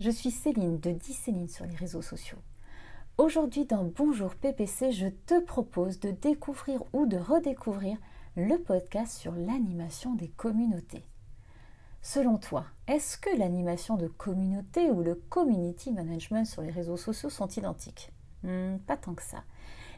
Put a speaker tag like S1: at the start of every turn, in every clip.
S1: Je suis Céline de 10 Céline sur les réseaux sociaux. Aujourd'hui dans Bonjour PPC, je te propose de découvrir ou de redécouvrir le podcast sur l'animation des communautés. Selon toi, est-ce que l'animation de communauté ou le community management sur les réseaux sociaux sont identiques? Hmm, Pas tant que ça.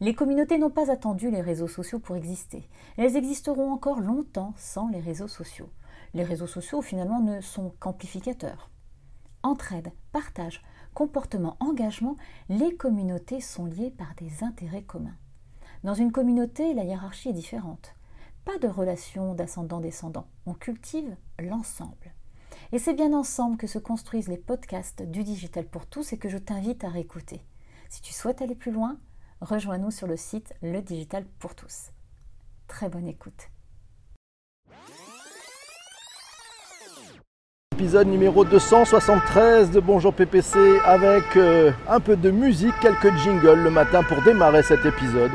S1: Les communautés n'ont pas attendu les réseaux sociaux pour exister. Elles existeront encore longtemps sans les réseaux sociaux. Les réseaux sociaux finalement ne sont qu'amplificateurs. Entraide, partage, comportement, engagement, les communautés sont liées par des intérêts communs. Dans une communauté, la hiérarchie est différente. Pas de relation d'ascendant-descendant, on cultive l'ensemble. Et c'est bien ensemble que se construisent les podcasts du digital pour tous et que je t'invite à réécouter. Si tu souhaites aller plus loin, rejoins-nous sur le site Le Digital pour tous. Très bonne écoute.
S2: Épisode numéro 273 de Bonjour PPC avec euh, un peu de musique, quelques jingles le matin pour démarrer cet épisode.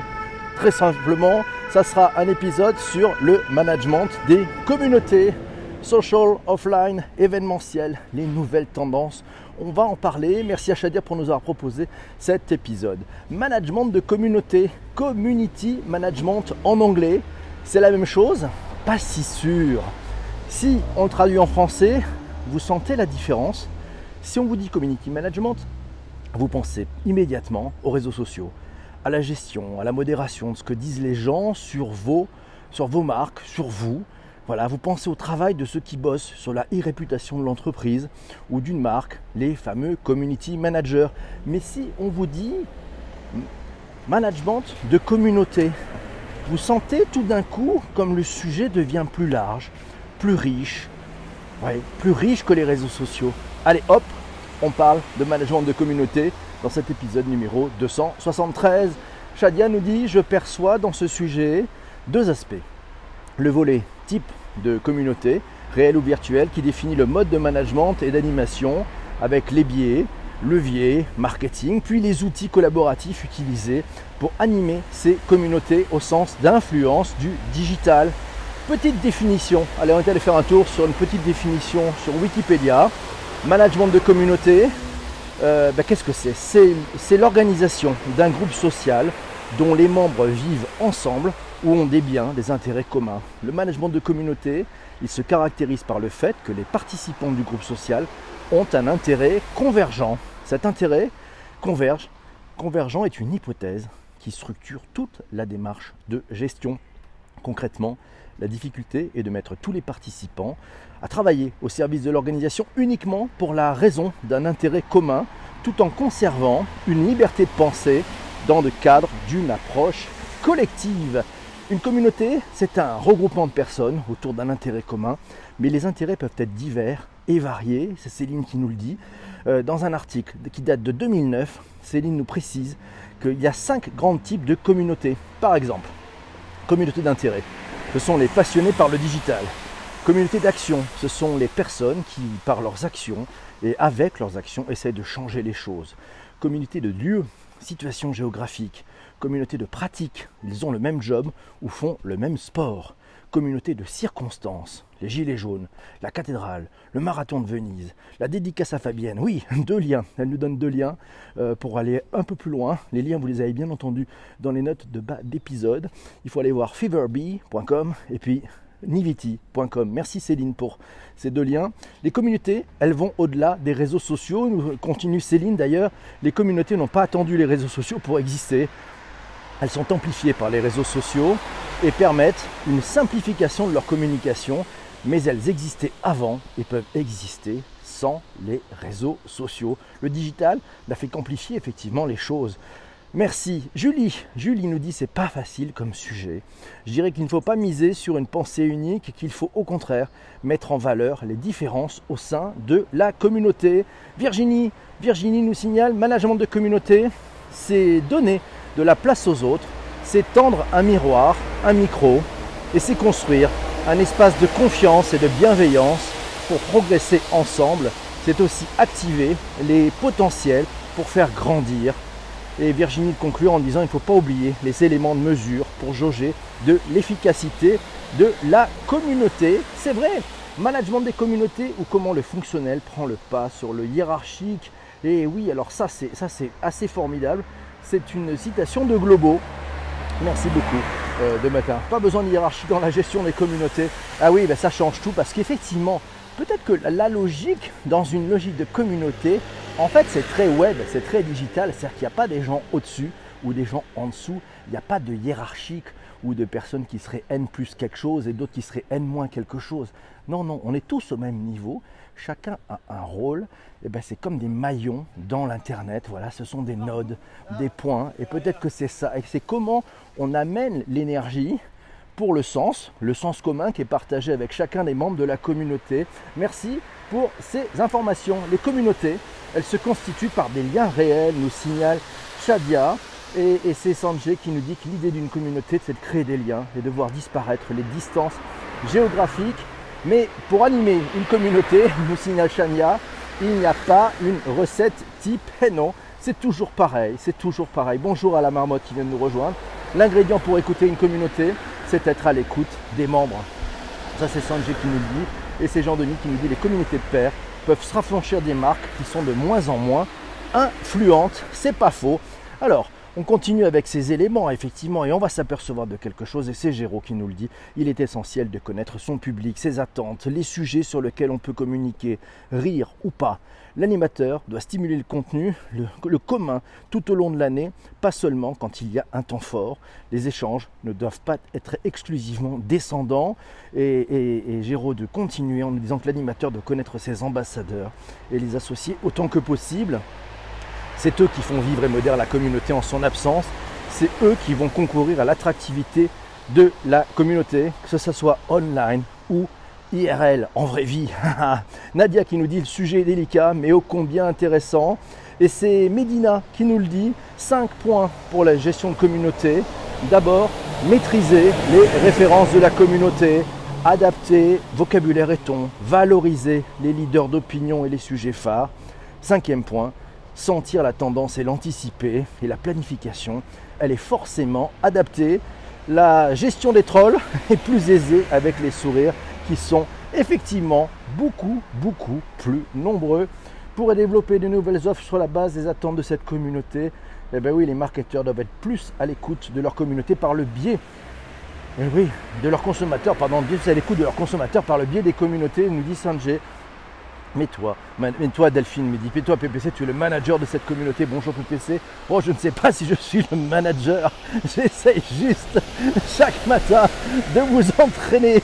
S2: Très simplement, ça sera un épisode sur le management des communautés, social, offline, événementiel, les nouvelles tendances. On va en parler. Merci à Shadir pour nous avoir proposé cet épisode. Management de communauté, community management en anglais, c'est la même chose? Pas si sûr. Si on traduit en français, vous sentez la différence? Si on vous dit community management, vous pensez immédiatement aux réseaux sociaux, à la gestion, à la modération de ce que disent les gens sur vos, sur vos marques, sur vous. Voilà, vous pensez au travail de ceux qui bossent sur la e-réputation de l'entreprise ou d'une marque, les fameux community managers. Mais si on vous dit management de communauté, vous sentez tout d'un coup comme le sujet devient plus large, plus riche, plus riche que les réseaux sociaux. Allez hop, on parle de management de communauté dans cet épisode numéro 273. Shadia nous dit Je perçois dans ce sujet deux aspects. Le volet type de communauté, réel ou virtuel, qui définit le mode de management et d'animation avec les biais, leviers, marketing, puis les outils collaboratifs utilisés pour animer ces communautés au sens d'influence du digital. Petite définition, allez on est allé faire un tour sur une petite définition sur Wikipédia. Management de communauté, euh, ben, qu'est-ce que c'est C'est l'organisation d'un groupe social dont les membres vivent ensemble ou ont des biens, des intérêts communs. Le management de communauté, il se caractérise par le fait que les participants du groupe social ont un intérêt convergent. Cet intérêt converge, convergent est une hypothèse qui structure toute la démarche de gestion. Concrètement, la difficulté est de mettre tous les participants à travailler au service de l'organisation uniquement pour la raison d'un intérêt commun, tout en conservant une liberté de pensée dans le cadre d'une approche collective. Une communauté, c'est un regroupement de personnes autour d'un intérêt commun, mais les intérêts peuvent être divers et variés, c'est Céline qui nous le dit. Euh, dans un article qui date de 2009, Céline nous précise qu'il y a cinq grands types de communautés. Par exemple, communauté d'intérêt, ce sont les passionnés par le digital. Communauté d'action, ce sont les personnes qui, par leurs actions et avec leurs actions, essaient de changer les choses. Communauté de lieu, situation géographique. Communauté de pratique, ils ont le même job ou font le même sport. Communauté de circonstances, les gilets jaunes, la cathédrale, le marathon de Venise, la dédicace à Fabienne. Oui, deux liens. Elle nous donne deux liens euh, pour aller un peu plus loin. Les liens, vous les avez bien entendus dans les notes de bas d'épisode. Il faut aller voir feverbee.com et puis niviti.com. Merci Céline pour ces deux liens. Les communautés, elles vont au-delà des réseaux sociaux. Nous continue Céline d'ailleurs. Les communautés n'ont pas attendu les réseaux sociaux pour exister. Elles sont amplifiées par les réseaux sociaux et permettent une simplification de leur communication mais elles existaient avant et peuvent exister sans les réseaux sociaux. Le digital n'a fait qu'amplifier effectivement les choses. Merci. Julie, Julie nous dit c'est pas facile comme sujet. Je dirais qu'il ne faut pas miser sur une pensée unique, qu'il faut au contraire mettre en valeur les différences au sein de la communauté. Virginie, Virginie nous signale management de communauté, c'est donner de la place aux autres, c'est tendre un miroir, un micro et c'est construire un espace de confiance et de bienveillance pour progresser ensemble. C'est aussi activer les potentiels pour faire grandir. Et Virginie conclut en disant il ne faut pas oublier les éléments de mesure pour jauger de l'efficacité de la communauté. C'est vrai, Management des communautés ou comment le fonctionnel prend le pas sur le hiérarchique. Et oui, alors ça c'est ça c'est assez formidable. C'est une citation de Globo. Merci beaucoup euh, de matin. Pas besoin de hiérarchie dans la gestion des communautés. Ah oui, ben ça change tout parce qu'effectivement, peut-être que la logique dans une logique de communauté, en fait, c'est très web, c'est très digital, c'est-à-dire qu'il n'y a pas des gens au-dessus ou des gens en dessous, il n'y a pas de hiérarchique ou de personnes qui seraient N plus quelque chose et d'autres qui seraient N moins quelque chose. Non, non, on est tous au même niveau, chacun a un rôle, et ben c'est comme des maillons dans l'Internet, voilà, ce sont des nodes, des points, et peut-être que c'est ça, et c'est comment on amène l'énergie pour le sens, le sens commun qui est partagé avec chacun des membres de la communauté. Merci pour ces informations. Les communautés, elles se constituent par des liens réels, nous signale Shadia. Et, c'est Sanjay qui nous dit que l'idée d'une communauté, c'est de créer des liens et de voir disparaître les distances géographiques. Mais pour animer une communauté, nous signale Shania, il n'y a pas une recette type. Et non, c'est toujours pareil, c'est toujours pareil. Bonjour à la marmotte qui vient de nous rejoindre. L'ingrédient pour écouter une communauté, c'est être à l'écoute des membres. Ça, c'est Sanjay qui nous le dit. Et c'est Jean-Denis qui nous dit les communautés de pairs peuvent se raffranchir des marques qui sont de moins en moins influentes. C'est pas faux. Alors, on continue avec ces éléments, effectivement, et on va s'apercevoir de quelque chose, et c'est Géraud qui nous le dit. Il est essentiel de connaître son public, ses attentes, les sujets sur lesquels on peut communiquer, rire ou pas. L'animateur doit stimuler le contenu, le, commun, tout au long de l'année, pas seulement quand il y a un temps fort. Les échanges ne doivent pas être exclusivement descendants. Et, et, Géraud de continuer en nous disant que l'animateur doit connaître ses ambassadeurs et les associer autant que possible. C'est eux qui font vivre et modérer la communauté en son absence. C'est eux qui vont concourir à l'attractivité de la communauté, que ce soit online ou IRL, en vraie vie. Nadia qui nous dit le sujet est délicat mais ô combien intéressant. Et c'est Medina qui nous le dit, 5 points pour la gestion de communauté. D'abord, maîtriser les références de la communauté, adapter vocabulaire et ton, valoriser les leaders d'opinion et les sujets phares. Cinquième point, sentir la tendance et l'anticiper. Et la planification, elle est forcément adaptée. La gestion des trolls est plus aisée avec les sourires qui sont effectivement beaucoup, beaucoup plus nombreux. Pour développer de nouvelles offres sur la base des attentes de cette communauté, eh bien oui, les marketeurs doivent être plus à l'écoute de leur communauté par le biais eh de leurs consommateurs, pardon, à l'écoute de leurs consommateurs par le biais des communautés, nous dit Sanjay. Mais toi, mais toi Delphine me dit, mais toi PPC, tu es le manager de cette communauté. Bonjour PPC. Oh, je ne sais pas si je suis le manager. J'essaye juste chaque matin de vous entraîner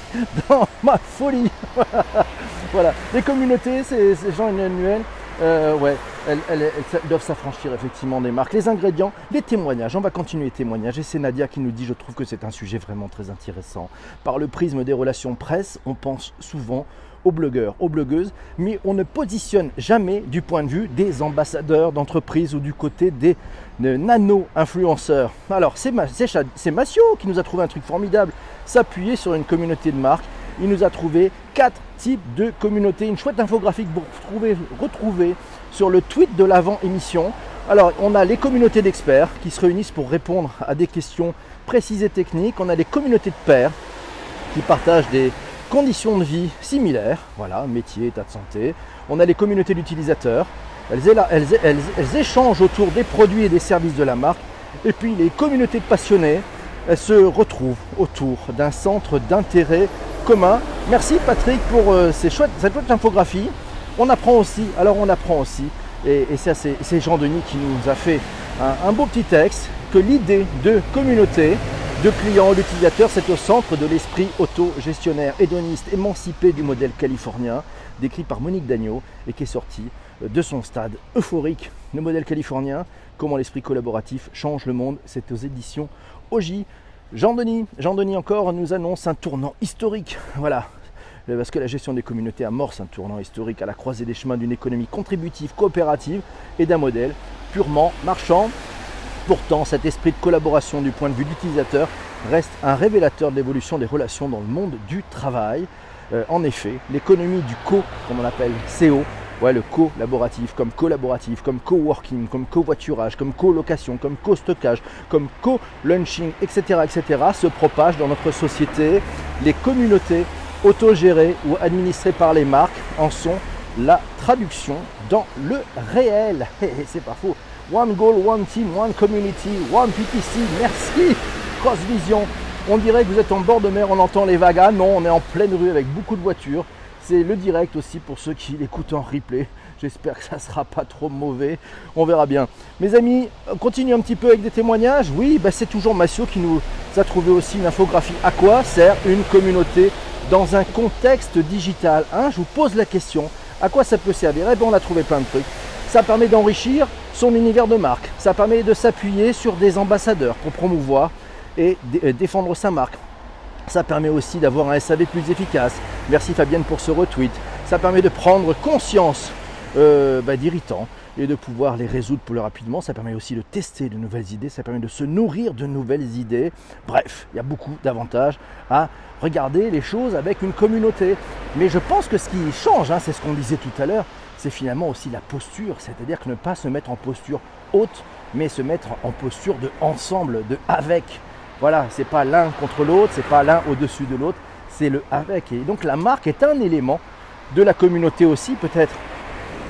S2: dans ma folie. voilà. Les communautés, ces, gens annuels, euh, ouais, elles, doivent s'affranchir effectivement des marques. Les ingrédients, les témoignages. On va continuer les témoignages. Et c'est Nadia qui nous dit, je trouve que c'est un sujet vraiment très intéressant. Par le prisme des relations presse, on pense souvent aux blogueurs, aux blogueuses, mais on ne positionne jamais du point de vue des ambassadeurs d'entreprise ou du côté des nano-influenceurs. Alors, c'est Massio qui nous a trouvé un truc formidable, s'appuyer sur une communauté de marques. Il nous a trouvé quatre types de communautés, une chouette infographique pour retrouver, retrouver sur le tweet de l'avant-émission. Alors, on a les communautés d'experts qui se réunissent pour répondre à des questions précises et techniques. On a les communautés de pairs qui partagent des, conditions de vie similaires, voilà, métier, état de santé. On a les communautés d'utilisateurs, elles, échangent autour des produits et des services de la marque. Et puis les communautés de passionnés, elles se retrouvent autour d'un centre d'intérêt commun. Merci Patrick pour euh, cette chouette infographie. On apprend aussi, alors on apprend aussi, et, c'est Jean Denis qui nous a fait un beau petit texte, que l'idée de communauté, de clients, l'utilisateur, c'est au centre de l'esprit auto-gestionnaire, hédoniste, émancipé du modèle californien, décrit par Monique Dagneau et qui est sorti de son stade euphorique. Le modèle californien, comment l'esprit collaboratif change le monde, c'est aux éditions OJ. Jean-Denis, Jean-Denis encore nous annonce un tournant historique. Voilà, parce que la gestion des communautés amorce un tournant historique à la croisée des chemins d'une économie contributive, coopérative et d'un modèle purement marchand. Pourtant, cet esprit de collaboration du point de vue d'utilisateur reste un révélateur de l'évolution des relations dans le monde du travail. Euh, en effet, l'économie du co, comme on l'appelle, CO, ouais, le collaboratif, comme collaboratif, comme coworking, comme covoiturage, comme colocation, comme co-stockage, comme co-lunching, etc., etc., se propage dans notre société. Les communautés autogérés ou administrés par les marques en sont la traduction dans le réel. C'est pas faux. One goal, one team, one community, one PPC. Merci. Cross Vision. On dirait que vous êtes en bord de mer, on entend les vagues. Ah non, on est en pleine rue avec beaucoup de voitures. C'est le direct aussi pour ceux qui l'écoutent en replay. J'espère que ça ne sera pas trop mauvais. On verra bien. Mes amis, on continue un petit peu avec des témoignages. Oui, bah, c'est toujours Massio qui nous a trouvé aussi une infographie. À quoi sert une communauté dans un contexte digital hein? Je vous pose la question. À quoi ça peut servir? Eh bien, on a trouvé plein de trucs. Ça permet d'enrichir son univers de marque. Ça permet de s'appuyer sur des ambassadeurs pour promouvoir et euh, défendre sa marque. Ça permet aussi d'avoir un SAV plus efficace. Merci Fabienne pour ce retweet. Ça permet de prendre conscience euh, bah, d'irritants et de pouvoir les résoudre plus rapidement. Ça permet aussi de tester de nouvelles idées, ça permet de se nourrir de nouvelles idées. Bref, il y a beaucoup d'avantages à regarder les choses avec une communauté. Mais je pense que ce qui change, hein, c'est ce qu'on disait tout à l'heure, c'est finalement aussi la posture, c'est-à-dire que ne pas se mettre en posture haute, mais se mettre en posture de ensemble, de avec. Voilà, c'est pas l'un contre l'autre, c'est pas l'un au-dessus de l'autre, c'est le avec. Et donc la marque est un élément de la communauté aussi, peut-être.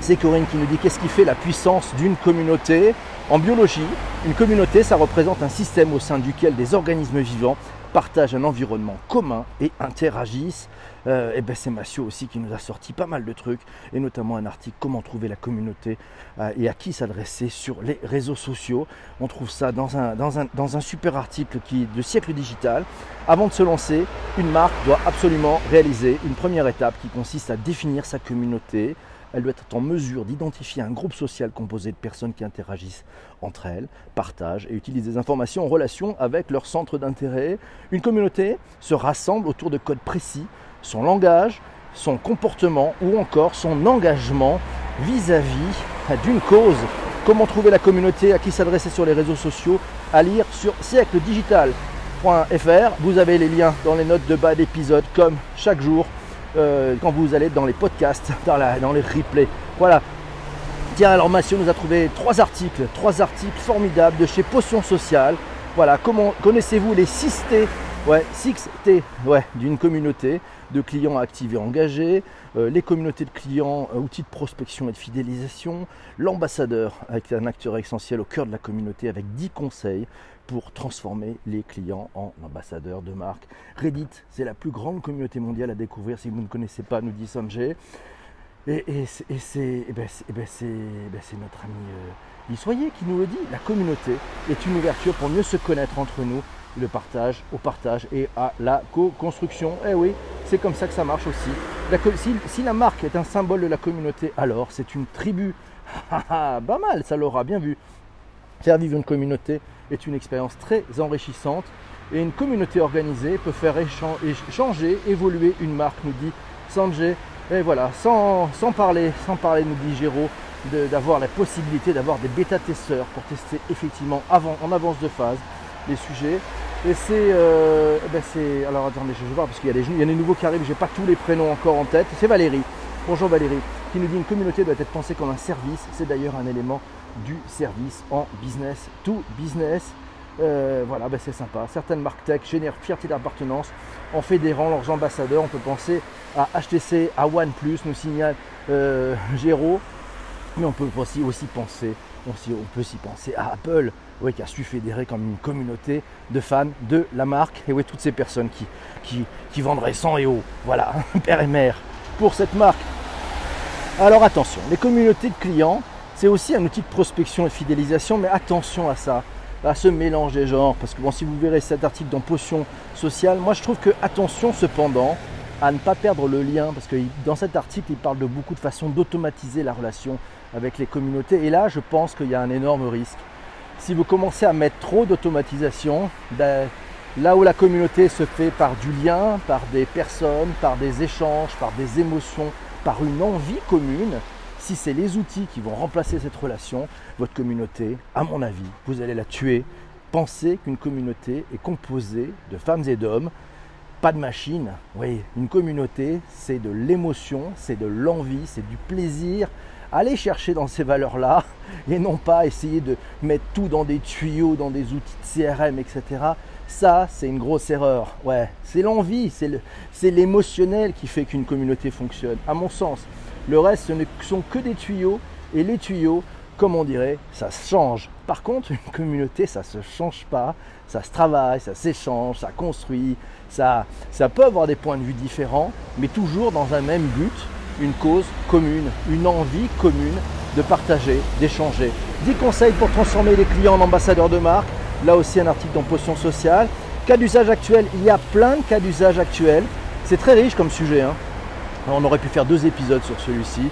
S2: C'est Corinne qui nous dit qu'est-ce qui fait la puissance d'une communauté. En biologie, une communauté, ça représente un système au sein duquel des organismes vivants partagent un environnement commun et interagissent. Euh, et ben c'est Massio aussi qui nous a sorti pas mal de trucs, et notamment un article Comment trouver la communauté euh, et à qui s'adresser sur les réseaux sociaux. On trouve ça dans un, super article qui de siècle digital. Avant de se lancer, une marque doit absolument réaliser une première étape qui consiste à définir sa communauté, elle doit être en mesure d'identifier un groupe social composé de personnes qui interagissent entre elles, partagent et utilisent des informations en relation avec leur centre d'intérêt. Une communauté se rassemble autour de codes précis, son langage, son comportement ou encore son engagement vis-à-vis d'une cause. Comment trouver la communauté à qui s'adresser sur les réseaux sociaux À lire sur siècledigital.fr. Vous avez les liens dans les notes de bas d'épisode comme chaque jour. Euh, quand vous allez dans les podcasts, dans, les replays. Voilà. Tiens, alors Massio nous a trouvé trois articles, trois articles formidables de chez Potion Sociale. Voilà, comment connaissez-vous les 6 T? Ouais, 6 T ouais, d'une communauté de clients actifs et engagés, les communautés de clients, euh, outils de prospection et de fidélisation, l'ambassadeur avec un acteur essentiel au cœur de la communauté avec 10 conseils pour transformer les clients en ambassadeurs de marque. Reddit, c'est la plus grande communauté mondiale à découvrir si vous ne connaissez pas, nous dit Sanjay. Et, c'est notre ami euh, Soyez qui nous le dit. La communauté est une ouverture pour mieux se connaître entre nous, le partage, au partage et à la co-construction. Eh oui, c'est comme ça que ça marche aussi. si, la marque est un symbole de la communauté, alors c'est une tribu. pas mal, ça l'aura bien vu. Faire vivre une communauté est une expérience très enrichissante et une communauté organisée peut faire changer, évoluer une marque, nous dit Sanjay. Et voilà, sans, parler, sans parler, nous dit Géraud, d'avoir la possibilité d'avoir des bêta-testeurs pour tester effectivement avant, en avance de phase les sujets. Et c'est. Euh, eh ben alors attendez, je vais voir parce qu'il y, a des, il y a des nouveaux qui arrivent, j'ai pas tous les prénoms encore en tête. C'est Valérie. Bonjour Valérie, qui nous dit une communauté doit être pensée comme un service. C'est d'ailleurs un élément du service en business to business. Euh, voilà, ben c'est sympa. Certaines marques tech génèrent fierté d'appartenance en fédérant leurs ambassadeurs. On peut penser à HTC, à OnePlus, nous signale euh, Géraud. Mais on peut aussi, penser, on, peut aussi penser à Apple, oui, qui a su fédérer comme une communauté de fans de la marque. Et oui, toutes ces personnes qui, vendraient sang et eau. Voilà, père et mère pour cette marque. Alors attention, les communautés de clients, c'est aussi un outil de prospection et de fidélisation, mais attention à ça, à ce mélange des genres, parce que bon, si vous verrez cet article dans Potion Sociale, moi je trouve que attention cependant à ne pas perdre le lien, parce que dans cet article, il parle de beaucoup de façons d'automatiser la relation avec les communautés, et là je pense qu'il y a un énorme risque. Si vous commencez à mettre trop d'automatisation, là où la communauté se fait par du lien, par des personnes, par des échanges, par des émotions, par une envie commune, si c'est les outils qui vont remplacer cette relation, votre communauté, à mon avis, vous allez la tuer. Pensez qu'une communauté est composée de femmes et d'hommes, pas de machines. Oui, une communauté, c'est de l'émotion, c'est de l'envie, c'est du plaisir. Allez chercher dans ces valeurs-là et non pas essayer de mettre tout dans des tuyaux, dans des outils de CRM, etc. Ça, c'est une grosse erreur. Ouais, c'est l'envie, c'est l'émotionnel qui fait qu'une communauté fonctionne, à mon sens. Le reste, ce ne sont que des tuyaux, et les tuyaux, comme on dirait, ça se change. Par contre, une communauté, ça ne se change pas, ça se travaille, ça s'échange, ça construit, ça, peut avoir des points de vue différents, mais toujours dans un même but, une cause commune, une envie commune de partager, d'échanger. 10 conseils pour transformer les clients en ambassadeurs de marque. Là aussi un article dans Potion Sociale. Cas d'usage actuel, il y a plein de cas d'usage actuels. C'est très riche comme sujet. Hein. On aurait pu faire deux épisodes sur celui-ci.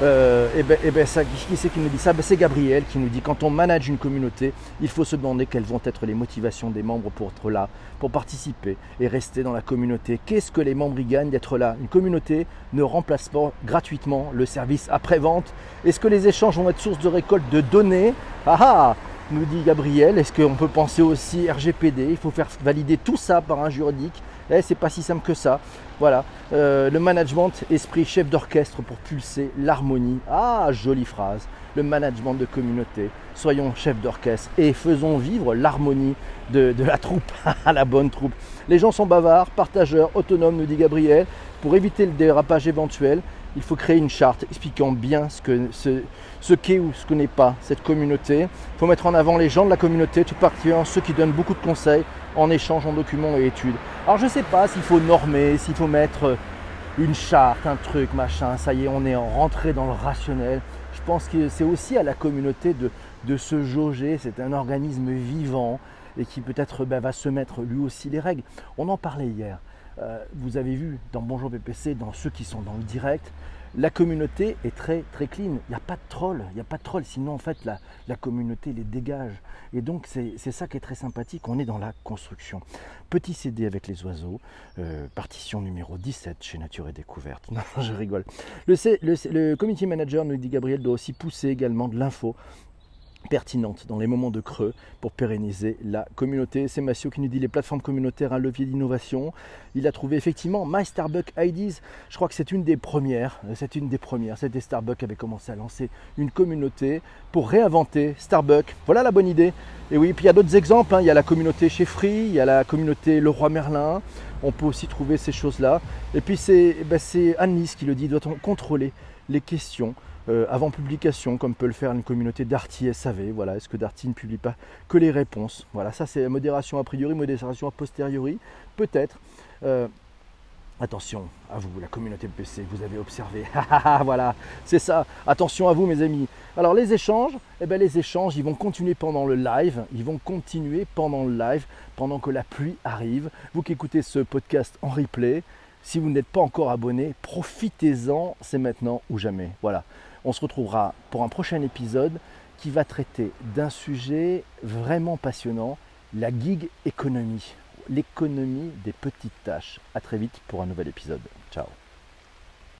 S2: Euh, et ben, et ben ça, qui c'est qui nous dit ça? Ben, C'est Gabriel qui nous dit quand on manage une communauté, il faut se demander quelles vont être les motivations des membres pour être là, pour participer et rester dans la communauté. Qu'est-ce que les membres y gagnent d'être là? Une communauté ne remplace pas gratuitement le service après-vente. Est-ce que les échanges vont être source de récolte de données? Ah ah nous dit Gabriel, est-ce qu'on peut penser aussi RGPD Il faut faire valider tout ça par un juridique. Eh, c'est pas si simple que ça. Voilà, euh, le management, esprit chef d'orchestre pour pulser l'harmonie. Ah, jolie phrase. Le management de communauté. Soyons chefs d'orchestre et faisons vivre l'harmonie de, la troupe la bonne troupe. Les gens sont bavards, partageurs, autonomes, nous dit Gabriel. Pour éviter le dérapage éventuel, il faut créer une charte expliquant bien ce qu'est ou ce que n'est pas cette communauté. Il faut mettre en avant les gens de la communauté, tout particulièrement ceux qui donnent beaucoup de conseils en échange en documents et études. Alors je ne sais pas s'il faut normer, s'il faut mettre une charte, un truc, machin, ça y est, on est rentré dans le rationnel. Je pense que c'est aussi à la communauté de, de se jauger, c'est un organisme vivant et qui peut-être ben, va se mettre lui aussi les règles. On en parlait hier. Euh, vous avez vu dans Bonjour PPC, dans ceux qui sont dans le direct, la communauté est très très clean. Il n'y a pas de troll, il n'y a pas de troll, sinon en fait la, la communauté les dégage. Et donc c'est ça qui est très sympathique, on est dans la construction. Petit CD avec les oiseaux, euh, partition numéro 17 chez Nature et Découverte. Non, je rigole. Le, le, le community manager, nous dit Gabriel, doit aussi pousser également de l'info pertinente dans les moments de creux pour pérenniser la communauté. C'est Massio qui nous dit les plateformes communautaires un levier d'innovation. Il a trouvé effectivement My Starbucks IDs. Je crois que c'est une des premières. C'est une des premières. C'était Starbucks avait commencé à lancer une communauté pour réinventer Starbucks. Voilà la bonne idée. Et oui, puis il y a d'autres exemples. Hein. Il y a la communauté chez Free, il y a la communauté Leroy Merlin. On peut aussi trouver ces choses-là. Et puis c'est ben, Anne-Lise qui le dit, doit-on contrôler les questions euh, avant publication, comme peut le faire une communauté Darty SAV. Voilà, est-ce que Darty ne publie pas que les réponses? Voilà, ça c'est modération a priori, modération a posteriori, peut-être. Euh, attention à vous, la communauté PC, vous avez observé. voilà, c'est ça. Attention à vous, mes amis. Alors, les échanges, eh bien, les échanges, ils vont continuer pendant le live. Ils vont continuer pendant le live, pendant que la pluie arrive. Vous qui écoutez ce podcast en replay, si vous n'êtes pas encore abonné, profitez-en, c'est maintenant ou jamais. Voilà. On se retrouvera pour un prochain épisode qui va traiter d'un sujet vraiment passionnant, la gig économie, l'économie des petites tâches. A très vite pour un nouvel épisode. Ciao